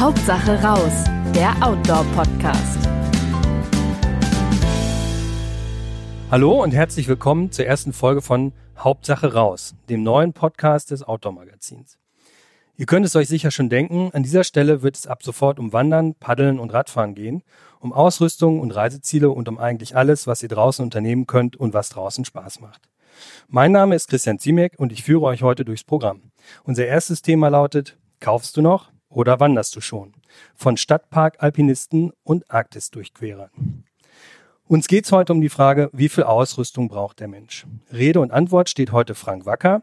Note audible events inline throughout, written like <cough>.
Hauptsache raus, der Outdoor-Podcast. Hallo und herzlich willkommen zur ersten Folge von Hauptsache raus, dem neuen Podcast des Outdoor-Magazins. Ihr könnt es euch sicher schon denken, an dieser Stelle wird es ab sofort um Wandern, Paddeln und Radfahren gehen, um Ausrüstung und Reiseziele und um eigentlich alles, was ihr draußen unternehmen könnt und was draußen Spaß macht. Mein Name ist Christian Ziemek und ich führe euch heute durchs Programm. Unser erstes Thema lautet, kaufst du noch oder wanderst du schon? Von Stadtpark-Alpinisten und Arktis-Durchquerern. Uns geht's heute um die Frage, wie viel Ausrüstung braucht der Mensch? Rede und Antwort steht heute Frank Wacker.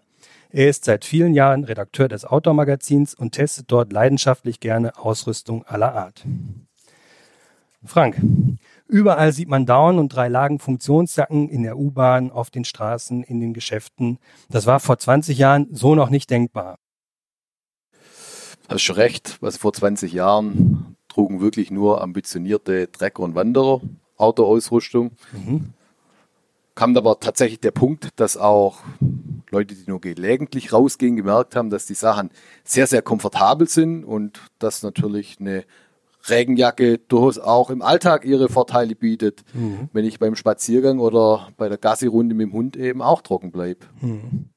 Er ist seit vielen Jahren Redakteur des Outdoor-Magazins und testet dort leidenschaftlich gerne Ausrüstung aller Art. Frank, überall sieht man Down- und drei Lagen Funktionsjacken in der U-Bahn, auf den Straßen, in den Geschäften. Das war vor 20 Jahren so noch nicht denkbar. Hast schon recht, was vor 20 Jahren trugen wirklich nur ambitionierte Trecker und Wanderer Autoausrüstung. Mhm. Kam aber tatsächlich der Punkt, dass auch Leute, die nur gelegentlich rausgehen, gemerkt haben, dass die Sachen sehr, sehr komfortabel sind und dass natürlich eine Regenjacke durchaus auch im Alltag ihre Vorteile bietet, mhm. wenn ich beim Spaziergang oder bei der Gassi-Runde mit dem Hund eben auch trocken bleibe. Mhm.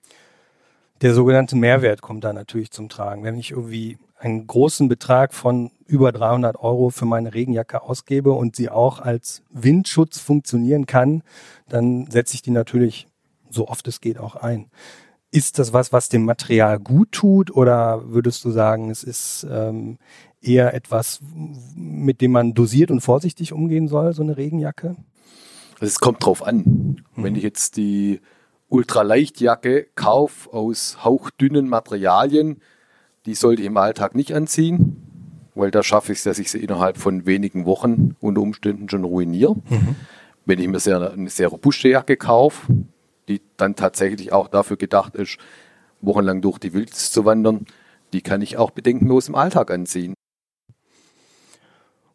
Der sogenannte Mehrwert kommt da natürlich zum Tragen. Wenn ich irgendwie einen großen Betrag von über 300 Euro für meine Regenjacke ausgebe und sie auch als Windschutz funktionieren kann, dann setze ich die natürlich so oft es geht auch ein. Ist das was, was dem Material gut tut oder würdest du sagen, es ist ähm, eher etwas, mit dem man dosiert und vorsichtig umgehen soll, so eine Regenjacke? Es kommt drauf an. Mhm. Wenn ich jetzt die Ultraleichtjacke kaufe aus hauchdünnen Materialien, die sollte ich im Alltag nicht anziehen, weil da schaffe ich es, dass ich sie innerhalb von wenigen Wochen unter Umständen schon ruiniere. Mhm. Wenn ich mir sehr, eine sehr robuste Jacke kaufe, die dann tatsächlich auch dafür gedacht ist, wochenlang durch die Wildnis zu wandern, die kann ich auch bedenkenlos im Alltag anziehen.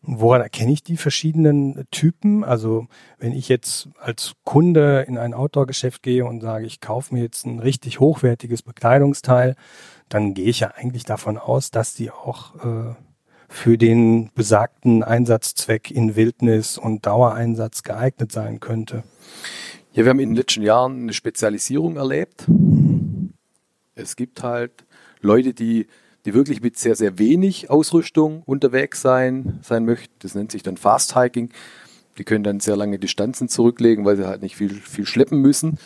Woran erkenne ich die verschiedenen Typen? Also wenn ich jetzt als Kunde in ein Outdoor-Geschäft gehe und sage, ich kaufe mir jetzt ein richtig hochwertiges Bekleidungsteil, dann gehe ich ja eigentlich davon aus, dass die auch äh, für den besagten Einsatzzweck in Wildnis und Dauereinsatz geeignet sein könnte. Ja, wir haben in den letzten Jahren eine Spezialisierung erlebt. Es gibt halt Leute, die die wirklich mit sehr, sehr wenig Ausrüstung unterwegs sein, sein möchten. Das nennt sich dann Fast Hiking. Die können dann sehr lange Distanzen zurücklegen, weil sie halt nicht viel, viel schleppen müssen.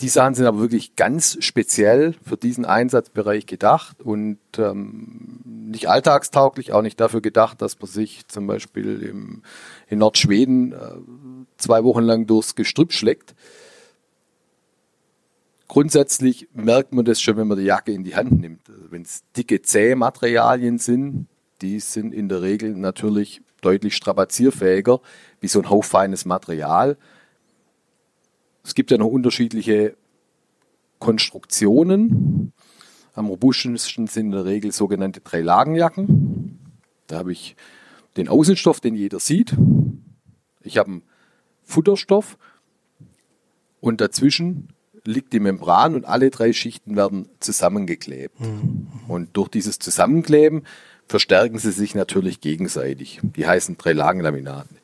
Die Sachen sind aber wirklich ganz speziell für diesen Einsatzbereich gedacht und ähm, nicht alltagstauglich, auch nicht dafür gedacht, dass man sich zum Beispiel im, in Nordschweden äh, zwei Wochen lang durchs Gestrüpp schlägt grundsätzlich merkt man das schon, wenn man die Jacke in die Hand nimmt. Also wenn es dicke, zähe Materialien sind, die sind in der Regel natürlich deutlich strapazierfähiger wie so ein hauchfeines Material. Es gibt ja noch unterschiedliche Konstruktionen. Am robustesten sind in der Regel sogenannte Drei-Lagen-Jacken. Da habe ich den Außenstoff, den jeder sieht. Ich habe einen Futterstoff und dazwischen liegt die Membran und alle drei Schichten werden zusammengeklebt. Mhm. Und durch dieses Zusammenkleben verstärken sie sich natürlich gegenseitig. Die heißen drei Lagenlaminaten.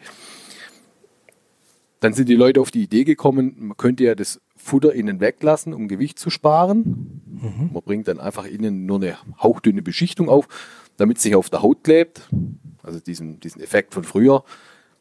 Dann sind die Leute auf die Idee gekommen, man könnte ja das Futter innen weglassen, um Gewicht zu sparen. Mhm. Man bringt dann einfach innen nur eine hauchdünne Beschichtung auf, damit es sich auf der Haut klebt. Also diesen, diesen Effekt von früher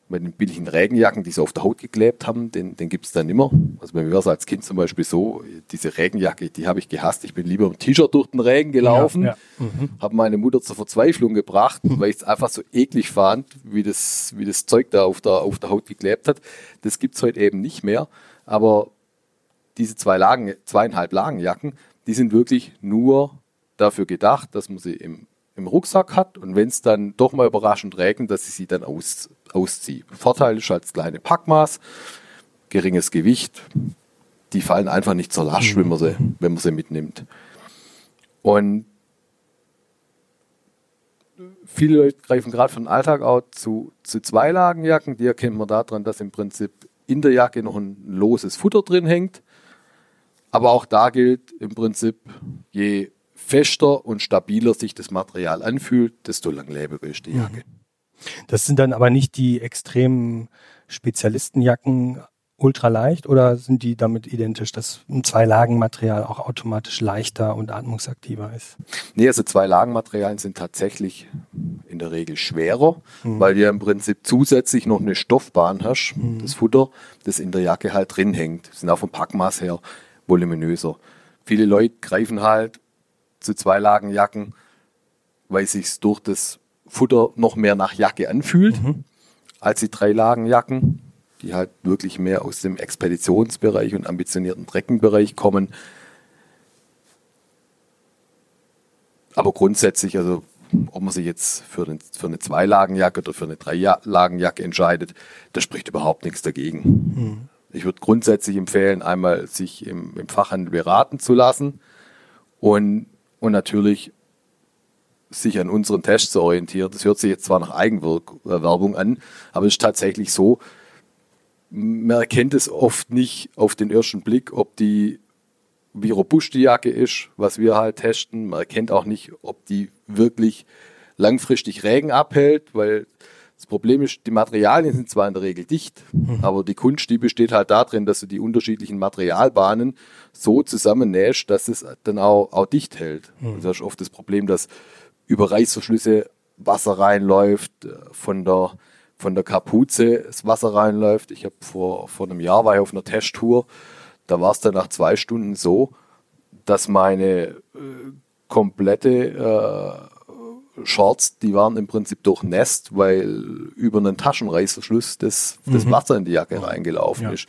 bei den billigen Regenjacken, die sie auf der Haut geklebt haben, den, den gibt es dann immer. Also bei mir war es als Kind zum Beispiel so, diese Regenjacke, die habe ich gehasst. Ich bin lieber im T-Shirt durch den Regen gelaufen, ja, ja. Mhm. habe meine Mutter zur Verzweiflung gebracht, mhm. weil ich es einfach so eklig fand, wie das, wie das Zeug da auf der, auf der Haut geklebt hat. Das gibt es heute eben nicht mehr. Aber diese zwei Lagen, zweieinhalb Lagenjacken, die sind wirklich nur dafür gedacht, dass man sie im im Rucksack hat und wenn es dann doch mal überraschend regnet, dass ich sie dann aus, ausziehe. Vorteil ist als kleine Packmaß, geringes Gewicht, die fallen einfach nicht zur Last, wenn man sie, wenn man sie mitnimmt. Und viele Leute greifen gerade von Alltag auch zu, zu Zweilagenjacken. Die erkennt man daran, dass im Prinzip in der Jacke noch ein loses Futter drin hängt. Aber auch da gilt im Prinzip, je fester und stabiler sich das Material anfühlt, desto langlebiger ist die Mhm. Das sind dann aber nicht die extremen Spezialistenjacken ultraleicht oder sind die damit identisch, dass ein Zwei-Lagen-Material auch automatisch leichter und atmungsaktiver ist? Nee, also zwei Lagenmaterialien sind tatsächlich in der Regel schwerer, weil du ja im Prinzip zusätzlich noch eine Stoffbahn hast, das Futter, das in der Jacke halt drin hängt. Sind auch vom Packmaß her voluminöser. Viele Leute greifen halt zu zwei Lagenjacken, weil sich durch das Futter noch mehr nach Jacke anfühlt, als die drei Lagenjacken, die halt wirklich mehr aus dem Expeditionsbereich und ambitionierten Treckenbereich kommen. Aber grundsätzlich, also ob man sich jetzt für, den, für eine Zweilagenjacke oder für eine Dreilagenjacke entscheidet, da spricht überhaupt nichts dagegen. Ich würde grundsätzlich empfehlen, einmal sich im, im Fachhandel beraten zu lassen und, und natürlich sich an unseren Tests zu orientieren. Das hört sich jetzt zwar nach Eigenwerbung an, aber es ist tatsächlich so, man erkennt es oft nicht auf den ersten Blick, ob die wie robust die Jacke ist, was wir halt testen. Man erkennt auch nicht, ob die wirklich langfristig Regen abhält, weil das Problem ist, die Materialien sind zwar in der Regel dicht, aber die Kunst, die besteht halt darin, dass du die unterschiedlichen Materialbahnen so zusammennähst, dass es dann auch, auch dicht hält. Und das ist oft das Problem, dass über Reißverschlüsse Wasser reinläuft, äh, von der, von der Kapuze das Wasser reinläuft. Ich habe vor, vor einem Jahr war ich auf einer Testtour, da war es dann nach zwei Stunden so, dass meine äh, komplette äh, Shorts, die waren im Prinzip durchnässt, weil über einen Taschenreißverschluss das, das Wasser in die Jacke reingelaufen Ja. ist.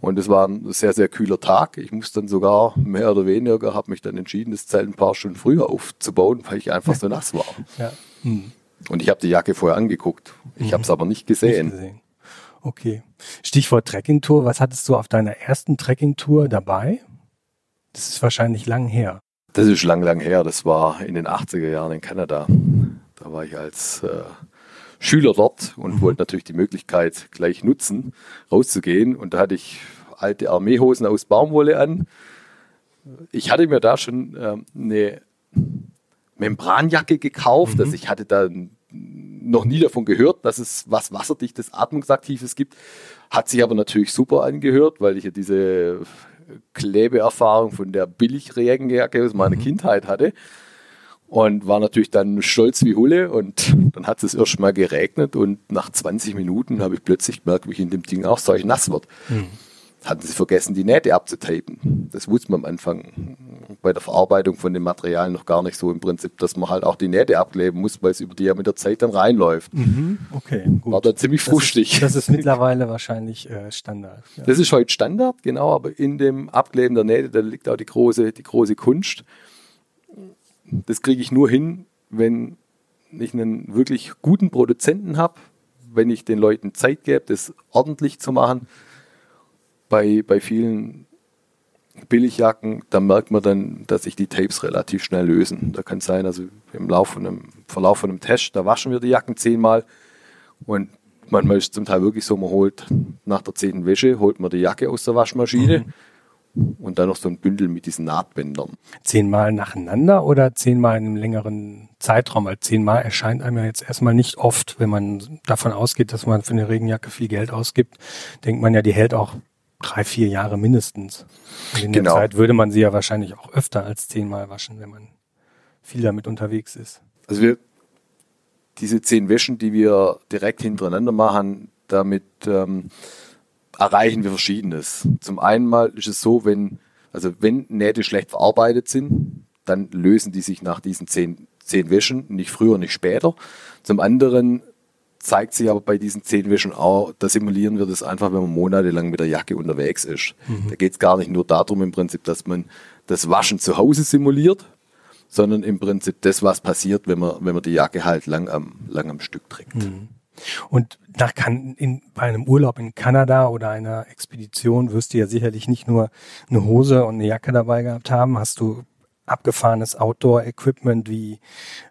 Und es war ein sehr, sehr kühler Tag. Ich musste dann sogar mehr oder weniger, habe mich dann entschieden, das Zelt ein paar Stunden früher aufzubauen, weil ich einfach so nass war. Ja. Und ich habe die Jacke vorher angeguckt. Ich habe es aber nicht gesehen. Nicht gesehen. Okay. Stichwort Trekkingtour. Was hattest du auf deiner ersten Trekkingtour dabei? Das ist wahrscheinlich lang her. Das ist lang, lang her. Das war in den 80er Jahren in Kanada. Da war ich als äh, Schüler dort und wollte natürlich die Möglichkeit gleich nutzen, rauszugehen. Und da hatte ich alte Armeehosen aus Baumwolle an. Ich hatte mir da schon ähm, eine Membranjacke gekauft. Also ich hatte da noch nie davon gehört, dass es was wasserdichtes, atmungsaktives gibt. Hat sich aber natürlich super angehört, weil ich ja diese Klebeerfahrung von der Billigregenjacke aus meiner Kindheit hatte. Und war natürlich dann stolz wie Hulle und dann hat es erst mal geregnet und nach 20 Minuten habe ich plötzlich gemerkt, wie ich in dem Ding auch solch nass wird. Hatten sie vergessen, die Nähte abzutapen. Das wusste man am Anfang bei der Verarbeitung von dem Material noch gar nicht so im Prinzip, dass man halt auch die Nähte abkleben muss, weil es über die ja mit der Zeit dann reinläuft. Okay, gut. War da ziemlich frustig. Das ist, das ist mittlerweile wahrscheinlich äh, Standard. Ja. Das ist heute Standard, genau, aber in dem Abkleben der Nähte, da liegt auch die große, die große Kunst. Das kriege ich nur hin, wenn ich einen wirklich guten Produzenten habe, wenn ich den Leuten Zeit gebe, das ordentlich zu machen. Bei, bei vielen Billigjacken, da merkt man dann, dass sich die Tapes relativ schnell lösen. Da kann sein, also im Lauf von einem, Verlauf von einem Test, da waschen wir die Jacken zehnmal und manchmal ist es zum Teil wirklich so, man holt nach der zehnten Wäsche, holt man die Jacke aus der Waschmaschine und dann noch so ein Bündel mit diesen Nahtbändern. Zehnmal nacheinander oder zehnmal in einem längeren Zeitraum? Weil zehnmal erscheint einem ja jetzt erstmal nicht oft, wenn man davon ausgeht, dass man für eine Regenjacke viel Geld ausgibt, denkt man ja, die hält auch drei, vier Jahre mindestens. Und in Genau. der Zeit würde man sie ja wahrscheinlich auch öfter als zehnmal waschen, wenn man viel damit unterwegs ist. Also wir, diese zehn Wäschen, die wir direkt hintereinander machen, damit ähm, erreichen wir Verschiedenes. Zum einen mal ist es so, wenn, also wenn Nähte schlecht verarbeitet sind, dann lösen die sich nach diesen zehn, zehn Wäschen, nicht früher, nicht später. Zum anderen zeigt sich aber bei diesen zehn Wäschen auch, da simulieren wir das einfach, wenn man monatelang mit der Jacke unterwegs ist. Da geht es gar nicht nur darum im Prinzip, dass man das Waschen zu Hause simuliert, sondern im Prinzip das, was passiert, wenn man, wenn man die Jacke halt lang am, lang am Stück trägt. Und nach kan in, bei einem Urlaub in Kanada oder einer Expedition wirst du ja sicherlich nicht nur eine Hose und eine Jacke dabei gehabt haben. Hast du abgefahrenes Outdoor-Equipment wie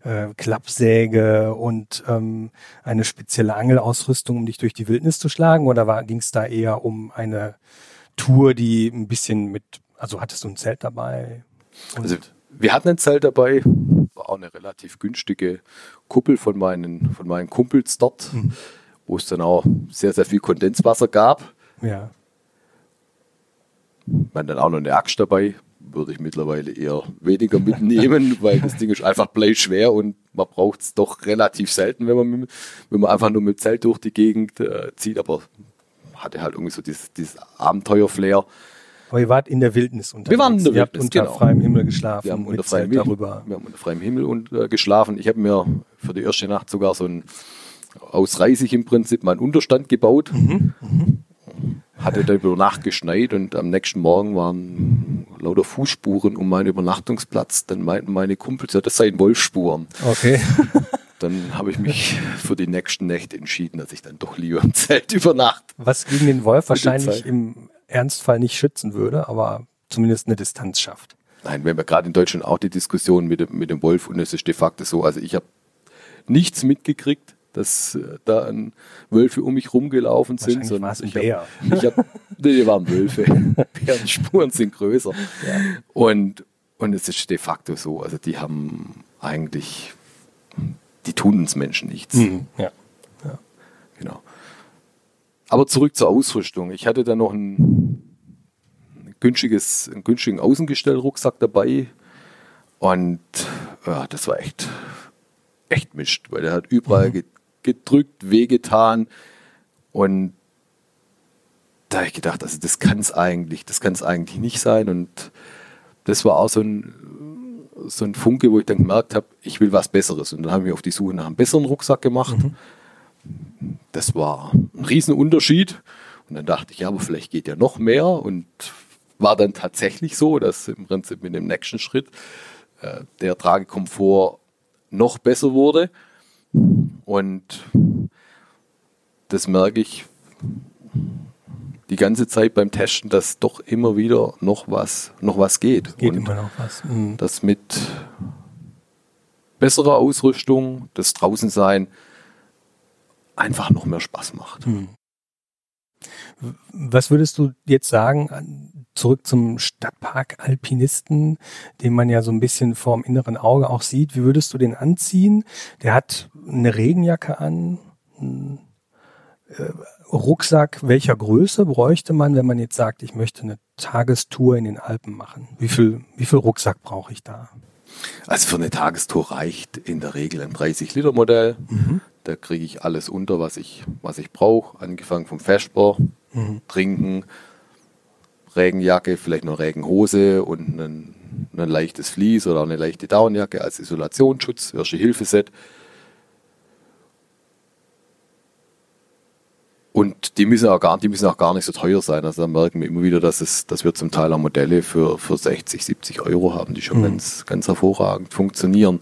äh, Klappsäge und ähm, eine spezielle Angelausrüstung, um dich durch die Wildnis zu schlagen? Oder ging es da eher um eine Tour, die ein bisschen mit, also hattest du ein Zelt dabei? Und, Also wir hatten ein Zelt dabei, war auch eine relativ günstige Kuppel von meinen, von meinen Kumpels dort, mhm. wo es dann auch sehr, sehr viel Kondenswasser gab. Ja. Man dann auch noch eine Axt dabei, würde ich mittlerweile eher weniger mitnehmen, <laughs> weil das Ding ist einfach bleischwer und man braucht es doch relativ selten, wenn man, wenn man einfach nur mit Zelt durch die Gegend äh, zieht, aber hatte halt irgendwie so dieses, dieses Abenteuer-Flair. Aber ihr wart in der Wildnis unterwegs. Wir waren in der ihr Wildnis, unter genau. freiem Himmel geschlafen. Wir haben unter freiem, Himmel, darüber. Wir haben unter freiem Himmel und, äh, geschlafen. Ich habe mir für die erste Nacht sogar so ein aus Reisig im Prinzip meinen Unterstand gebaut. Mhm. Mhm. Hatte da über Nacht geschneit und am nächsten Morgen waren lauter Fußspuren um meinen Übernachtungsplatz. Dann meinten meine Kumpels, ja, das seien Wolfsspuren. Okay. <laughs> dann habe ich mich für die nächsten Nächte entschieden, dass ich dann doch lieber im Zelt <laughs> übernachte. Was gegen den Wolf wahrscheinlich im Ernstfall nicht schützen würde, aber zumindest eine Distanz schafft. Nein, wenn wir gerade in Deutschland auch die Diskussion mit dem, mit dem Wolf und es ist de facto so, also ich habe nichts mitgekriegt, dass äh, da ein Wölfe um mich rumgelaufen sind. Sondern ein Bär. Hab, <laughs> ich hab, nee, die waren Wölfe. <laughs> Bärenspuren sind größer. Ja. Und, und es ist de facto so, also die haben eigentlich, die tun uns Menschen nichts. Mhm. Ja. Aber zurück zur Ausrüstung. Ich hatte da noch ein, ein günstiges, einen günstigen Außengestellrucksack dabei. Und ja, das war echt, echt mischt, weil der hat überall mhm. gedrückt, wehgetan. Und da habe ich gedacht, also das kann es eigentlich, das kann es eigentlich nicht sein. Und das war auch so ein, so ein Funke, wo ich dann gemerkt habe, ich will was Besseres. Und dann haben wir auf die Suche nach einem besseren Rucksack gemacht. Mhm das war ein Riesenunterschied. Und dann dachte ich, ja, aber vielleicht geht ja noch mehr. Und war dann tatsächlich so, dass im Prinzip mit dem nächsten Schritt äh, der Tragekomfort noch besser wurde. Und das merke ich die ganze Zeit beim Testen, dass doch immer wieder noch was, noch was geht. geht und immer noch was. Mhm. Das mit besserer Ausrüstung, das Draußensein, einfach noch mehr Spaß macht. Hm. Was würdest du jetzt sagen, zurück zum Stadtpark Alpinisten, den man ja so ein bisschen vorm inneren Auge auch sieht. Wie würdest du den anziehen? Der hat eine Regenjacke an, einen äh, Rucksack. Welcher Größe bräuchte man, wenn man jetzt sagt, ich möchte eine Tagestour in den Alpen machen? Wie viel, wie viel Rucksack brauche ich da? Also für eine Tagestour reicht in der Regel ein 30-Liter-Modell. Mhm. Da kriege ich alles unter, was ich, was ich brauche. Angefangen vom Vesper, mhm. Trinken, Regenjacke, vielleicht noch Regenhose und ein, ein leichtes Vlies oder eine leichte Downjacke als Isolationsschutz, Erste-Hilfe-Set. Und die müssen, auch gar, die müssen auch gar nicht so teuer sein. Also da merken wir immer wieder, dass, es, dass wir zum Teil auch Modelle für, für 60, 70 Euro haben, die schon mhm. ganz, ganz hervorragend funktionieren.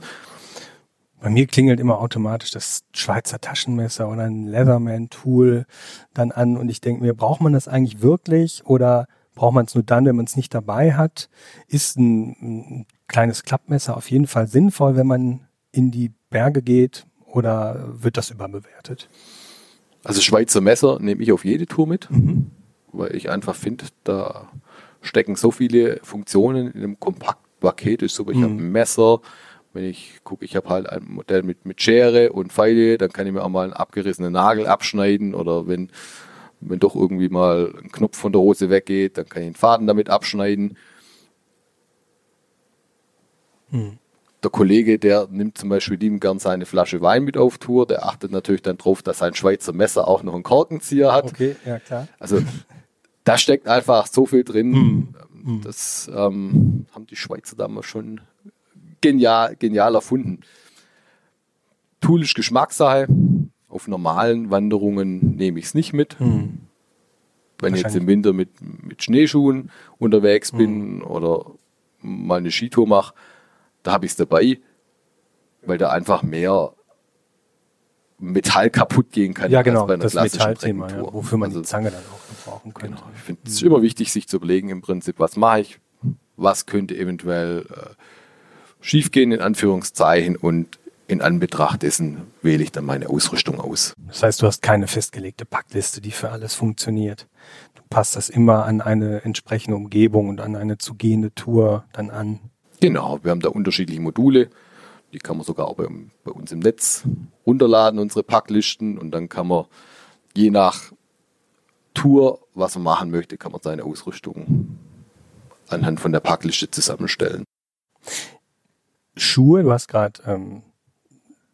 Bei mir klingelt immer automatisch das Schweizer Taschenmesser oder ein Leatherman-Tool dann an und ich denke mir, braucht man das eigentlich wirklich oder braucht man es nur dann, wenn man es nicht dabei hat? Ist ein, ein kleines Klappmesser auf jeden Fall sinnvoll, wenn man in die Berge geht oder wird das überbewertet? Also Schweizer Messer nehme ich auf jede Tour mit, mhm. weil ich einfach finde, da stecken so viele Funktionen in einem Kompaktpaket. Ist so, ich mhm. habe ein Messer, wenn ich gucke, ich habe halt ein Modell mit, mit Schere und Pfeile, dann kann ich mir auch mal einen abgerissenen Nagel abschneiden oder wenn, wenn doch irgendwie mal ein Knopf von der Hose weggeht, dann kann ich den Faden damit abschneiden. Hm. Der Kollege, der nimmt zum Beispiel lieben gern seine Flasche Wein mit auf Tour, der achtet natürlich dann drauf, dass sein Schweizer Messer auch noch einen Korkenzieher hat. Okay, ja klar. Also da steckt einfach so viel drin. Hm. Das ähm, haben die Schweizer damals schon genial, genial erfunden. Tool ist Geschmackssache. Auf normalen Wanderungen nehme ich es nicht mit. Hm. Wenn ich jetzt im Winter mit, mit Schneeschuhen unterwegs bin hm. oder mal eine Skitour mache, da habe ich es dabei, weil da einfach mehr Metall kaputt gehen kann. Ja, genau, das Metallthema, ja, wofür man also, die Zange dann auch brauchen könnte. Genau. Ich finde es hm. immer wichtig, sich zu überlegen im Prinzip, was mache ich, was könnte eventuell äh, schiefgehen, in Anführungszeichen, und in Anbetracht dessen wähle ich dann meine Ausrüstung aus. Das heißt, du hast keine festgelegte Packliste, die für alles funktioniert. Du passt das immer an eine entsprechende Umgebung und an eine zu gehende Tour dann an. Genau, wir haben da unterschiedliche Module. Die kann man sogar auch bei, bei uns im Netz runterladen, unsere Packlisten. Und dann kann man je nach Tour, was man machen möchte, kann man seine Ausrüstung anhand von der Packliste zusammenstellen. Schuhe, du hast gerade ähm,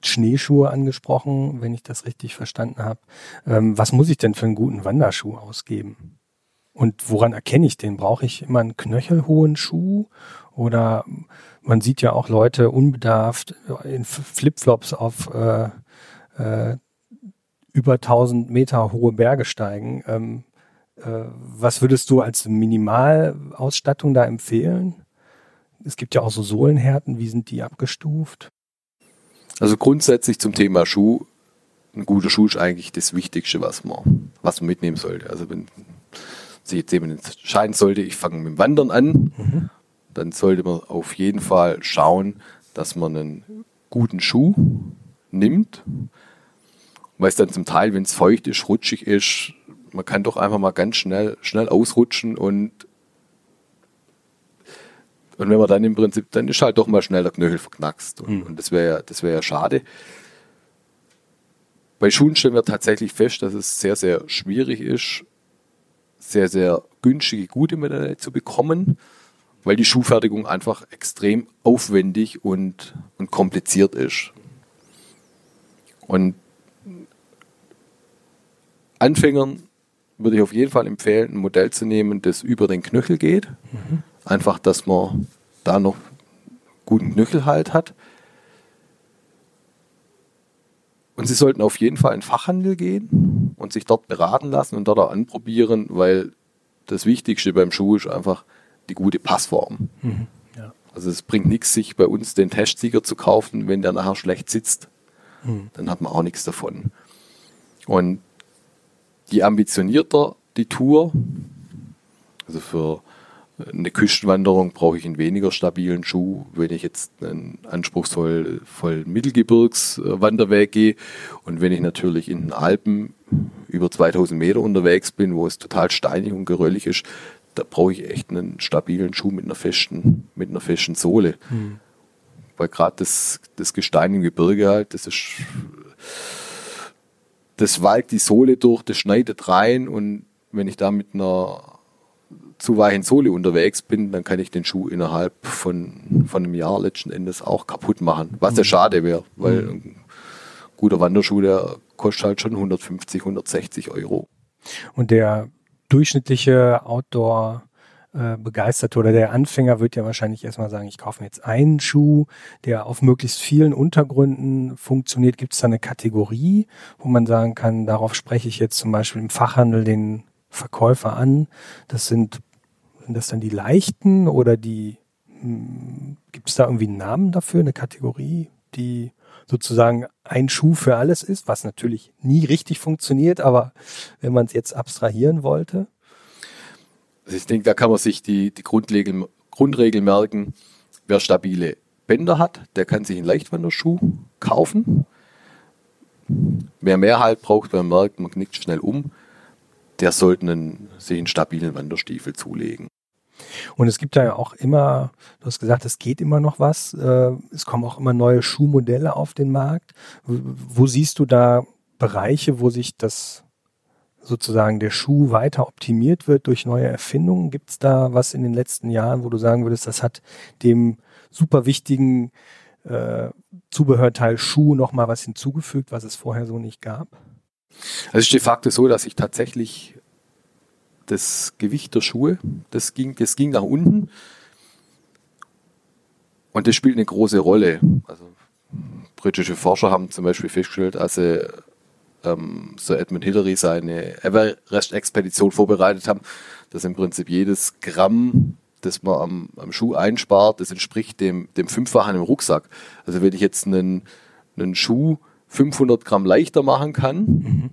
Schneeschuhe angesprochen, wenn ich das richtig verstanden habe. Ähm, was muss ich denn für einen guten Wanderschuh ausgeben? Und woran erkenne ich den? Brauche ich immer einen knöchelhohen Schuh? Oder man sieht ja auch Leute unbedarft in Flipflops auf äh, äh, über 1000 Meter hohe Berge steigen. Ähm, äh, was würdest du als Minimalausstattung da empfehlen? Es gibt ja auch so Sohlenhärten. Wie sind die abgestuft? Also grundsätzlich zum Thema Schuh. Ein guter Schuh ist eigentlich das Wichtigste, was man, was man mitnehmen sollte. Also wenn sich jetzt jemand entscheiden sollte, ich fange mit dem Wandern an, mhm. dann sollte man auf jeden Fall schauen, dass man einen guten Schuh nimmt. Weil es dann zum Teil, wenn es feucht ist, rutschig ist, man kann doch einfach mal ganz schnell, schnell ausrutschen und und wenn man dann im Prinzip, dann ist halt doch mal schnell der Knöchel verknackst. Und, mhm. und das wäre ja, das wäre ja schade. Bei Schuhen stellen wir tatsächlich fest, dass es sehr, sehr schwierig ist, sehr, sehr günstige, gute Modelle zu bekommen, weil die Schuhfertigung einfach extrem aufwendig und, und kompliziert ist. Und Anfängern würde ich auf jeden Fall empfehlen, ein Modell zu nehmen, das über den Knöchel geht. Mhm. Einfach, dass man da noch guten Knöchelhalt hat. Und Sie sollten auf jeden Fall in den Fachhandel gehen und sich dort beraten lassen und dort auch anprobieren, weil das Wichtigste beim Schuh ist einfach die gute Passform. Mhm, ja. Also es bringt nichts, sich bei uns den Testsieger zu kaufen, wenn der nachher schlecht sitzt. Mhm. Dann hat man auch nichts davon. Und je ambitionierter die Tour, also für eine Küstenwanderung brauche ich einen weniger stabilen Schuh. Wenn ich jetzt einen anspruchsvollen Mittelgebirgswanderweg gehe und wenn ich natürlich in den Alpen über 2000 Meter unterwegs bin, wo es total steinig und geröllig ist, da brauche ich echt einen stabilen Schuh mit einer festen, mit einer festen Sohle. Mhm. Weil gerade das, das Gestein im Gebirge halt, das ist, das walkt die Sohle durch, das schneidet rein und wenn ich da mit einer zu weichen Sohle unterwegs bin, dann kann ich den Schuh innerhalb von, von einem Jahr letzten Endes auch kaputt machen. Was ja mhm. schade wäre, weil mhm. ein guter Wanderschuh, der kostet halt schon 150, 160 Euro. Und der durchschnittliche Outdoor äh, begeisterte oder der Anfänger wird ja wahrscheinlich erstmal sagen, ich kaufe mir jetzt einen Schuh, der auf möglichst vielen Untergründen funktioniert. Gibt es da eine Kategorie, wo man sagen kann, darauf spreche ich jetzt zum Beispiel im Fachhandel den Verkäufer an? Das sind sind das dann die leichten oder die, hm, gibt es da irgendwie einen Namen dafür, eine Kategorie, die sozusagen ein Schuh für alles ist, was natürlich nie richtig funktioniert, aber wenn man es jetzt abstrahieren wollte? Also ich denke, da kann man sich die, die Grundregel, Grundregel merken, wer stabile Bänder hat, der kann sich einen Leichtwanderschuh kaufen. Wer mehr Halt braucht, wer merkt, man knickt schnell um, der sollte einen, sich einen stabilen Wanderstiefel zulegen. Und es gibt da ja auch immer, du hast gesagt, es geht immer noch was. Äh, es kommen auch immer neue Schuhmodelle auf den Markt. Wo siehst du da Bereiche, wo sich das sozusagen der Schuh weiter optimiert wird durch neue Erfindungen? Gibt es da was in den letzten Jahren, wo du sagen würdest, das hat dem super wichtigen äh, Zubehörteil Schuh nochmal was hinzugefügt, was es vorher so nicht gab? Also es ist de facto so, dass ich tatsächlich das Gewicht der Schuhe, das ging, das ging nach unten. Und das spielt eine große Rolle. Also britische Forscher haben zum Beispiel festgestellt, als sie ähm, Sir Edmund Hillary seine Everest-Expedition vorbereitet haben, dass im Prinzip jedes Gramm, das man am, am Schuh einspart, das entspricht dem, dem Fünffachen im Rucksack. Also wenn ich jetzt einen, einen Schuh 500 Gramm leichter machen kann, mhm.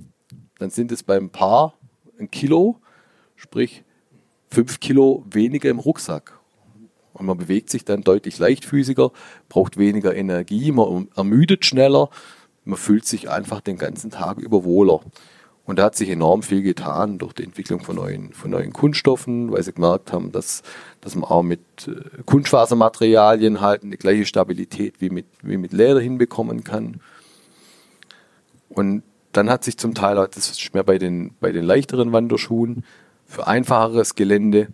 dann sind es beim Paar ein Kilo sprich fünf Kilo weniger im Rucksack. Und man bewegt sich dann deutlich leichtfüßiger, braucht weniger Energie, man ermüdet schneller, man fühlt sich einfach den ganzen Tag über wohler. Und da hat sich enorm viel getan durch die Entwicklung von neuen, von neuen Kunststoffen, weil sie gemerkt haben, dass, dass man auch mit äh, Kunstfasermaterialien halt eine gleiche Stabilität wie mit, wie mit Leder hinbekommen kann. Und dann hat sich zum Teil, das ist mehr bei den, bei den leichteren Wanderschuhen, für einfacheres Gelände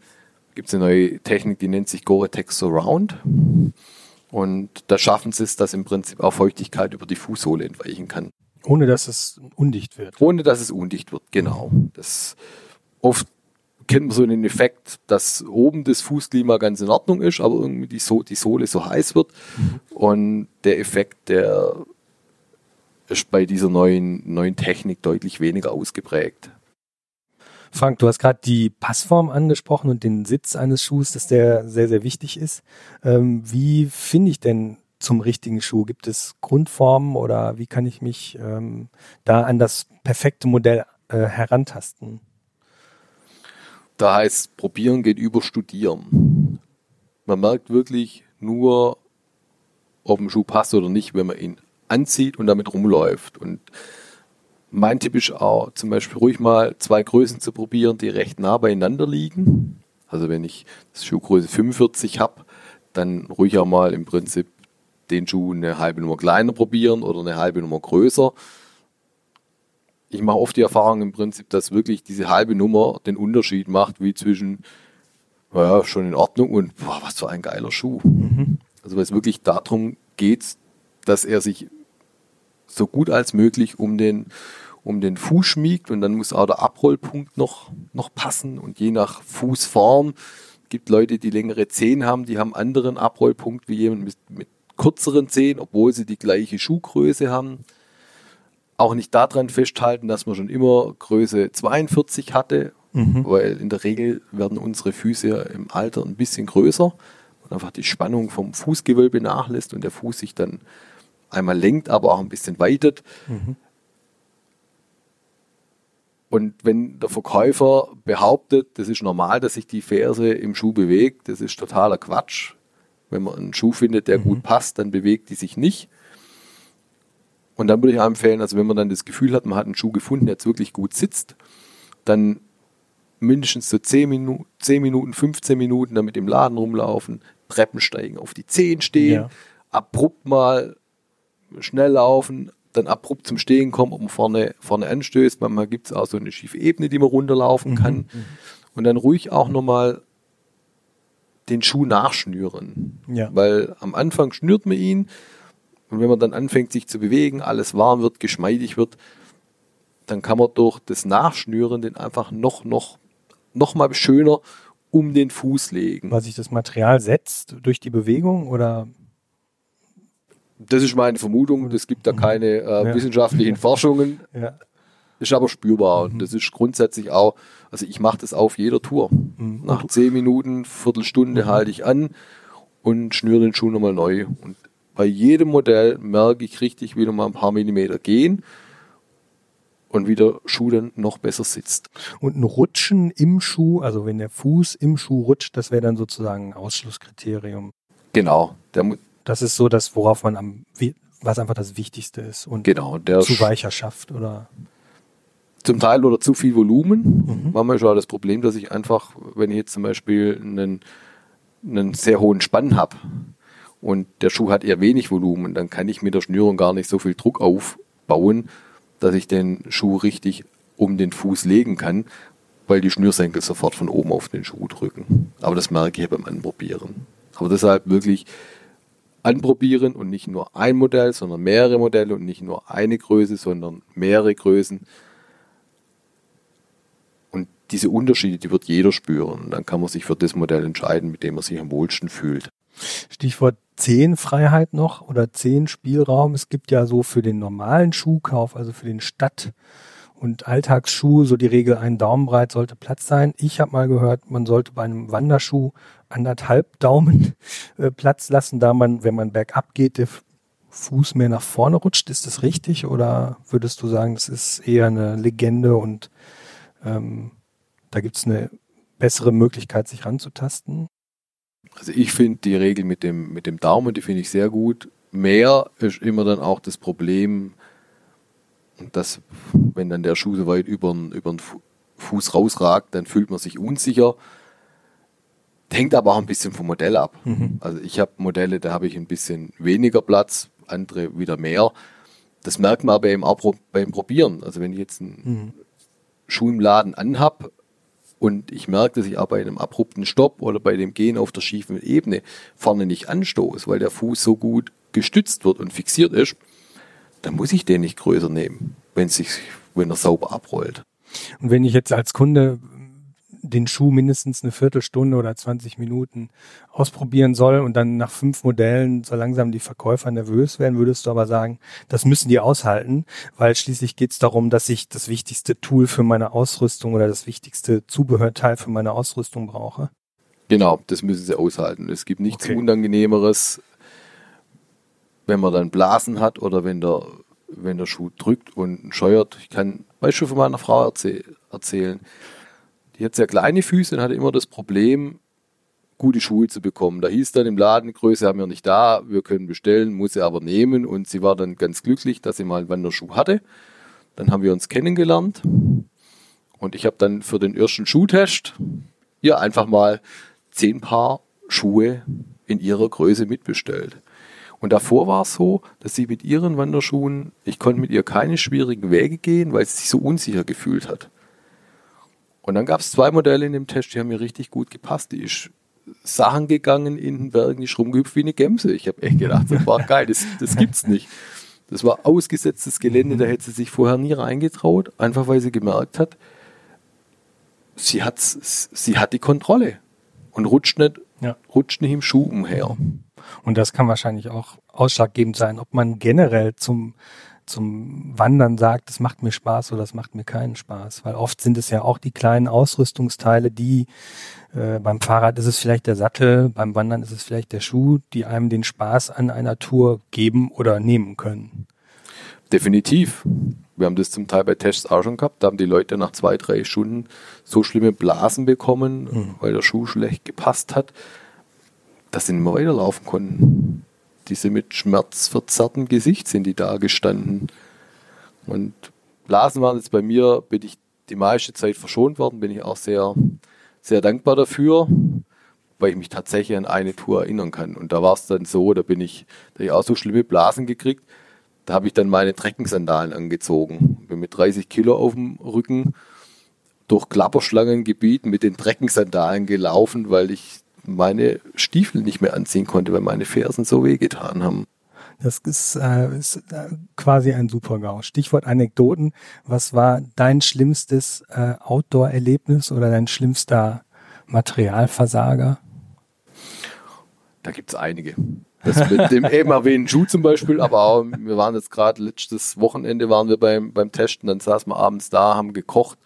gibt es eine neue Technik, die nennt sich Gore-Tex Surround. Und da schaffen sie es, dass im Prinzip auch Feuchtigkeit über die Fußsohle entweichen kann. Ohne dass es undicht wird. Ohne dass es undicht wird, genau. Das oft kennt man so den Effekt, dass oben das Fußklima ganz in Ordnung ist, aber irgendwie die, so die Sohle so heiß wird. Mhm. Und der Effekt, der ist bei dieser neuen, neuen Technik deutlich weniger ausgeprägt. Frank, du hast gerade die Passform angesprochen und den Sitz eines Schuhs, dass der sehr, sehr wichtig ist. Ähm, wie finde ich denn zum richtigen Schuh? Gibt es Grundformen oder wie kann ich mich ähm, da an das perfekte Modell äh, herantasten? Da heißt, probieren geht über studieren. Man merkt wirklich nur, ob ein Schuh passt oder nicht, wenn man ihn anzieht und damit rumläuft. Und mein Tipp ist auch zum Beispiel ruhig mal zwei Größen zu probieren, die recht nah beieinander liegen. Also wenn ich das Schuhgröße 45 habe, dann ruhig auch mal im Prinzip den Schuh eine halbe Nummer kleiner probieren oder eine halbe Nummer größer. Ich mache oft die Erfahrung im Prinzip, dass wirklich diese halbe Nummer den Unterschied macht, wie zwischen, naja, schon in Ordnung und boah, was für ein geiler Schuh. Mhm. Also weil es wirklich darum geht, dass er sich so gut als möglich um den, um den Fuß schmiegt und dann muss auch der Abrollpunkt noch, noch passen und je nach Fußform gibt Leute, die längere Zehen haben, die haben anderen Abrollpunkt wie jemand mit, mit kürzeren Zehen, obwohl sie die gleiche Schuhgröße haben. Auch nicht daran festhalten, dass man schon immer Größe 42 hatte, mhm. weil in der Regel werden unsere Füße im Alter ein bisschen größer und einfach die Spannung vom Fußgewölbe nachlässt und der Fuß sich dann einmal lenkt, aber auch ein bisschen weitet. Mhm. Und wenn der Verkäufer behauptet, das ist normal, dass sich die Ferse im Schuh bewegt, das ist totaler Quatsch. Wenn man einen Schuh findet, der mhm. gut passt, dann bewegt die sich nicht. Und dann würde ich empfehlen, also wenn man dann das Gefühl hat, man hat einen Schuh gefunden, der jetzt wirklich gut sitzt, dann mindestens so 10 Minuten, 10 Minuten 15 Minuten damit im Laden rumlaufen, Treppen steigen, auf die Zehen stehen, ja. abrupt mal schnell laufen, dann abrupt zum Stehen kommen, man vorne, vorne anstößt. Manchmal gibt es auch so eine schiefe Ebene, die man runterlaufen mhm. kann. Mhm. Und dann ruhig auch nochmal den Schuh nachschnüren. Ja. Weil am Anfang schnürt man ihn und wenn man dann anfängt, sich zu bewegen, alles warm wird, geschmeidig wird, dann kann man durch das Nachschnüren den einfach noch, noch, noch mal schöner um den Fuß legen. Weil sich das Material setzt durch die Bewegung oder? Das ist meine Vermutung. Es gibt da keine äh, ja. wissenschaftlichen <laughs> Forschungen. Ja. Ist aber spürbar. Und mhm. das ist grundsätzlich auch, also ich mache das auf jeder Tour. Mhm. Nach zehn Minuten, Viertelstunde mhm. halte ich an und schnüre den Schuh nochmal neu. Und bei jedem Modell merke ich richtig, wie mal ein paar Millimeter gehen und wie der Schuh dann noch besser sitzt. Und ein Rutschen im Schuh, also wenn der Fuß im Schuh rutscht, das wäre dann sozusagen ein Ausschlusskriterium. Genau. Der, das ist so das, worauf man am, was einfach das Wichtigste ist und genau, zu weicher schafft oder zum Teil oder zu viel Volumen. Mhm. Manchmal ist auch das Problem, dass ich einfach, wenn ich jetzt zum Beispiel einen, einen sehr hohen Spann habe und der Schuh hat eher wenig Volumen, dann kann ich mit der Schnürung gar nicht so viel Druck aufbauen, dass ich den Schuh richtig um den Fuß legen kann, weil die Schnürsenkel sofort von oben auf den Schuh drücken. Aber das merke ich beim Anprobieren. Aber deshalb wirklich anprobieren und nicht nur ein Modell, sondern mehrere Modelle und nicht nur eine Größe, sondern mehrere Größen diese Unterschiede, die wird jeder spüren. Und dann kann man sich für das Modell entscheiden, mit dem man sich am wohlsten fühlt. Stichwort Zehenfreiheit noch oder Zehenspielraum. Es gibt ja so für den normalen Schuhkauf, also für den Stadt- und Alltagsschuh, so die Regel, ein Daumenbreit sollte Platz sein. Ich habe mal gehört, man sollte bei einem Wanderschuh anderthalb Daumen <laughs> äh, Platz lassen, da man, wenn man bergab geht, der Fuß mehr nach vorne rutscht. Ist das richtig oder würdest du sagen, das ist eher eine Legende und ähm, da gibt es eine bessere Möglichkeit, sich ranzutasten. Also ich finde die Regel mit dem, mit dem Daumen, die finde ich sehr gut. Mehr ist immer dann auch das Problem, Und das, wenn dann der Schuh so weit über den, über den Fuß rausragt, dann fühlt man sich unsicher. Hängt aber auch ein bisschen vom Modell ab. Mhm. Also ich habe Modelle, da habe ich ein bisschen weniger Platz, andere wieder mehr. Das merkt man aber eben auch beim Probieren. Also wenn ich jetzt einen mhm. Schuh im Laden anhab und ich merke, dass ich auch bei einem abrupten Stopp oder bei dem Gehen auf der schiefen Ebene vorne nicht anstoße, weil der Fuß so gut gestützt wird und fixiert ist, dann muss ich den nicht größer nehmen, wenn, sich, wenn er sauber abrollt. Und wenn ich jetzt als Kunde den Schuh mindestens eine Viertelstunde oder 20 Minuten ausprobieren soll und dann nach fünf Modellen so langsam die Verkäufer nervös werden, würdest du aber sagen, das müssen die aushalten, weil schließlich geht es darum, dass ich das wichtigste Tool für meine Ausrüstung oder das wichtigste Zubehörteil für meine Ausrüstung brauche. Genau, das müssen sie aushalten. Es gibt nichts okay. Unangenehmeres, wenn man dann Blasen hat oder wenn der, wenn der Schuh drückt und scheuert. Ich kann Beispiel von meiner Frau erzäh erzählen. Die hat sehr kleine Füße und hatte immer das Problem, gute Schuhe zu bekommen. Da hieß dann im Laden, Größe haben wir nicht da, wir können bestellen, muss sie aber nehmen. Und sie war dann ganz glücklich, dass sie mal einen Wanderschuh hatte. Dann haben wir uns kennengelernt. Und ich habe dann für den ersten Schuhtest ihr einfach mal zehn Paar Schuhe in ihrer Größe mitbestellt. Und davor war es so, dass sie mit ihren Wanderschuhen, ich konnte mit ihr keine schwierigen Wege gehen, weil sie sich so unsicher gefühlt hat. Und dann gab es zwei Modelle in dem Test, die haben mir richtig gut gepasst. Die ist Sachen gegangen in den Bergen, die ist rumgehüpft wie eine Gemse. Ich habe echt gedacht, das war geil, das, das gibt's nicht. Das war ausgesetztes Gelände, da hätte sie sich vorher nie reingetraut, einfach weil sie gemerkt hat, sie hat, sie hat die Kontrolle und rutscht nicht, ja. rutscht nicht im Schuh umher. Und das kann wahrscheinlich auch ausschlaggebend sein, ob man generell zum zum Wandern sagt, das macht mir Spaß oder das macht mir keinen Spaß. Weil oft sind es ja auch die kleinen Ausrüstungsteile, die äh, beim Fahrrad ist es vielleicht der Sattel, beim Wandern ist es vielleicht der Schuh, die einem den Spaß an einer Tour geben oder nehmen können. Definitiv. Wir haben das zum Teil bei Tests auch schon gehabt. Da haben die Leute nach zwei, drei Stunden so schlimme Blasen bekommen, mhm. weil der Schuh schlecht gepasst hat, dass sie nicht mehr weiterlaufen konnten diese mit schmerzverzerrtem Gesicht sind die da gestanden. Und Blasen waren jetzt bei mir, bin ich die meiste Zeit verschont worden, bin ich auch sehr, sehr dankbar dafür, weil ich mich tatsächlich an eine Tour erinnern kann. Und da war es dann so, da bin ich, da ich auch so schlimme Blasen gekriegt, da habe ich dann meine Treckensandalen angezogen. Bin mit 30 Kilo auf dem Rücken durch Klapperschlangengebiet mit den Treckensandalen gelaufen, weil ich meine Stiefel nicht mehr anziehen konnte, weil meine Fersen so wehgetan haben. Das ist, äh, ist äh, quasi ein Super-GAU. Stichwort Anekdoten. Was war dein schlimmstes äh, Outdoor-Erlebnis oder dein schlimmster Materialversager? Da gibt es einige. Das mit dem eben erwähnten Schuh zum Beispiel, aber auch, wir waren jetzt gerade letztes Wochenende waren wir beim, beim Testen, dann saßen wir abends da, haben gekocht.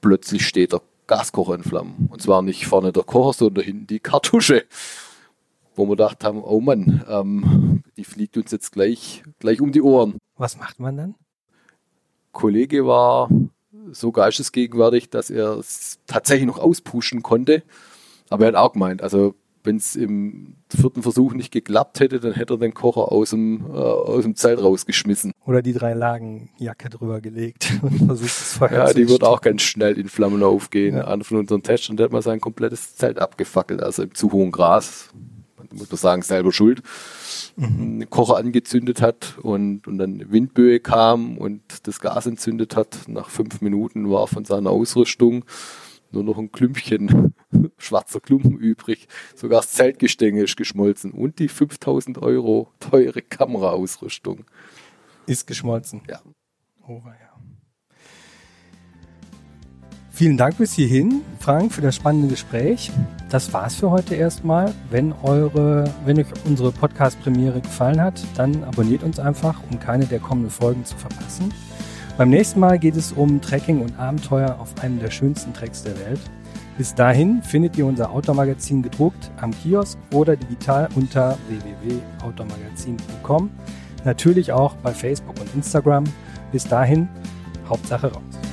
Plötzlich steht der Gaskocher in Flammen. Und zwar nicht vorne der Kocher, sondern hinten die Kartusche. Wo wir gedacht haben, oh Mann, ähm, die fliegt uns jetzt gleich, gleich um die Ohren. Was macht man dann? Kollege war so geistesgegenwärtig, dass er es tatsächlich noch auspuschen konnte. Aber er hat auch gemeint, also wenn es im vierten Versuch nicht geklappt hätte, dann hätte er den Kocher aus dem, äh, aus dem Zelt rausgeschmissen. Oder die drei Lagen Jacke drüber gelegt <laughs> und versucht das Feuer Ja, die wird auch ganz schnell in Flammen aufgehen. Ja. Einer von unseren Testern, der hat mal sein komplettes Zelt abgefackelt, also im zu hohen Gras. Muss man sagen, selber schuld. Mhm. Den Kocher angezündet hat und, und dann Windböe kam und das Gas entzündet hat. Nach fünf Minuten war von seiner Ausrüstung nur noch ein Klümpchen <laughs> schwarzer Klumpen übrig. Sogar das Zeltgestänge ist geschmolzen und die 5000 Euro teure Kameraausrüstung. Ist geschmolzen? Ja. Oh, ja. Vielen Dank bis hierhin, Frank, für das spannende Gespräch. Das war's für heute erstmal. Wenn eure, wenn euch unsere Podcast-Premiere gefallen hat, dann abonniert uns einfach, um keine der kommenden Folgen zu verpassen. Beim nächsten Mal geht es um Trekking und Abenteuer auf einem der schönsten Treks der Welt. Bis dahin findet ihr unser Outdoor-Magazin gedruckt am Kiosk oder digital unter www.outdoormagazin.com. Natürlich auch bei Facebook und Instagram. Bis dahin, Hauptsache raus.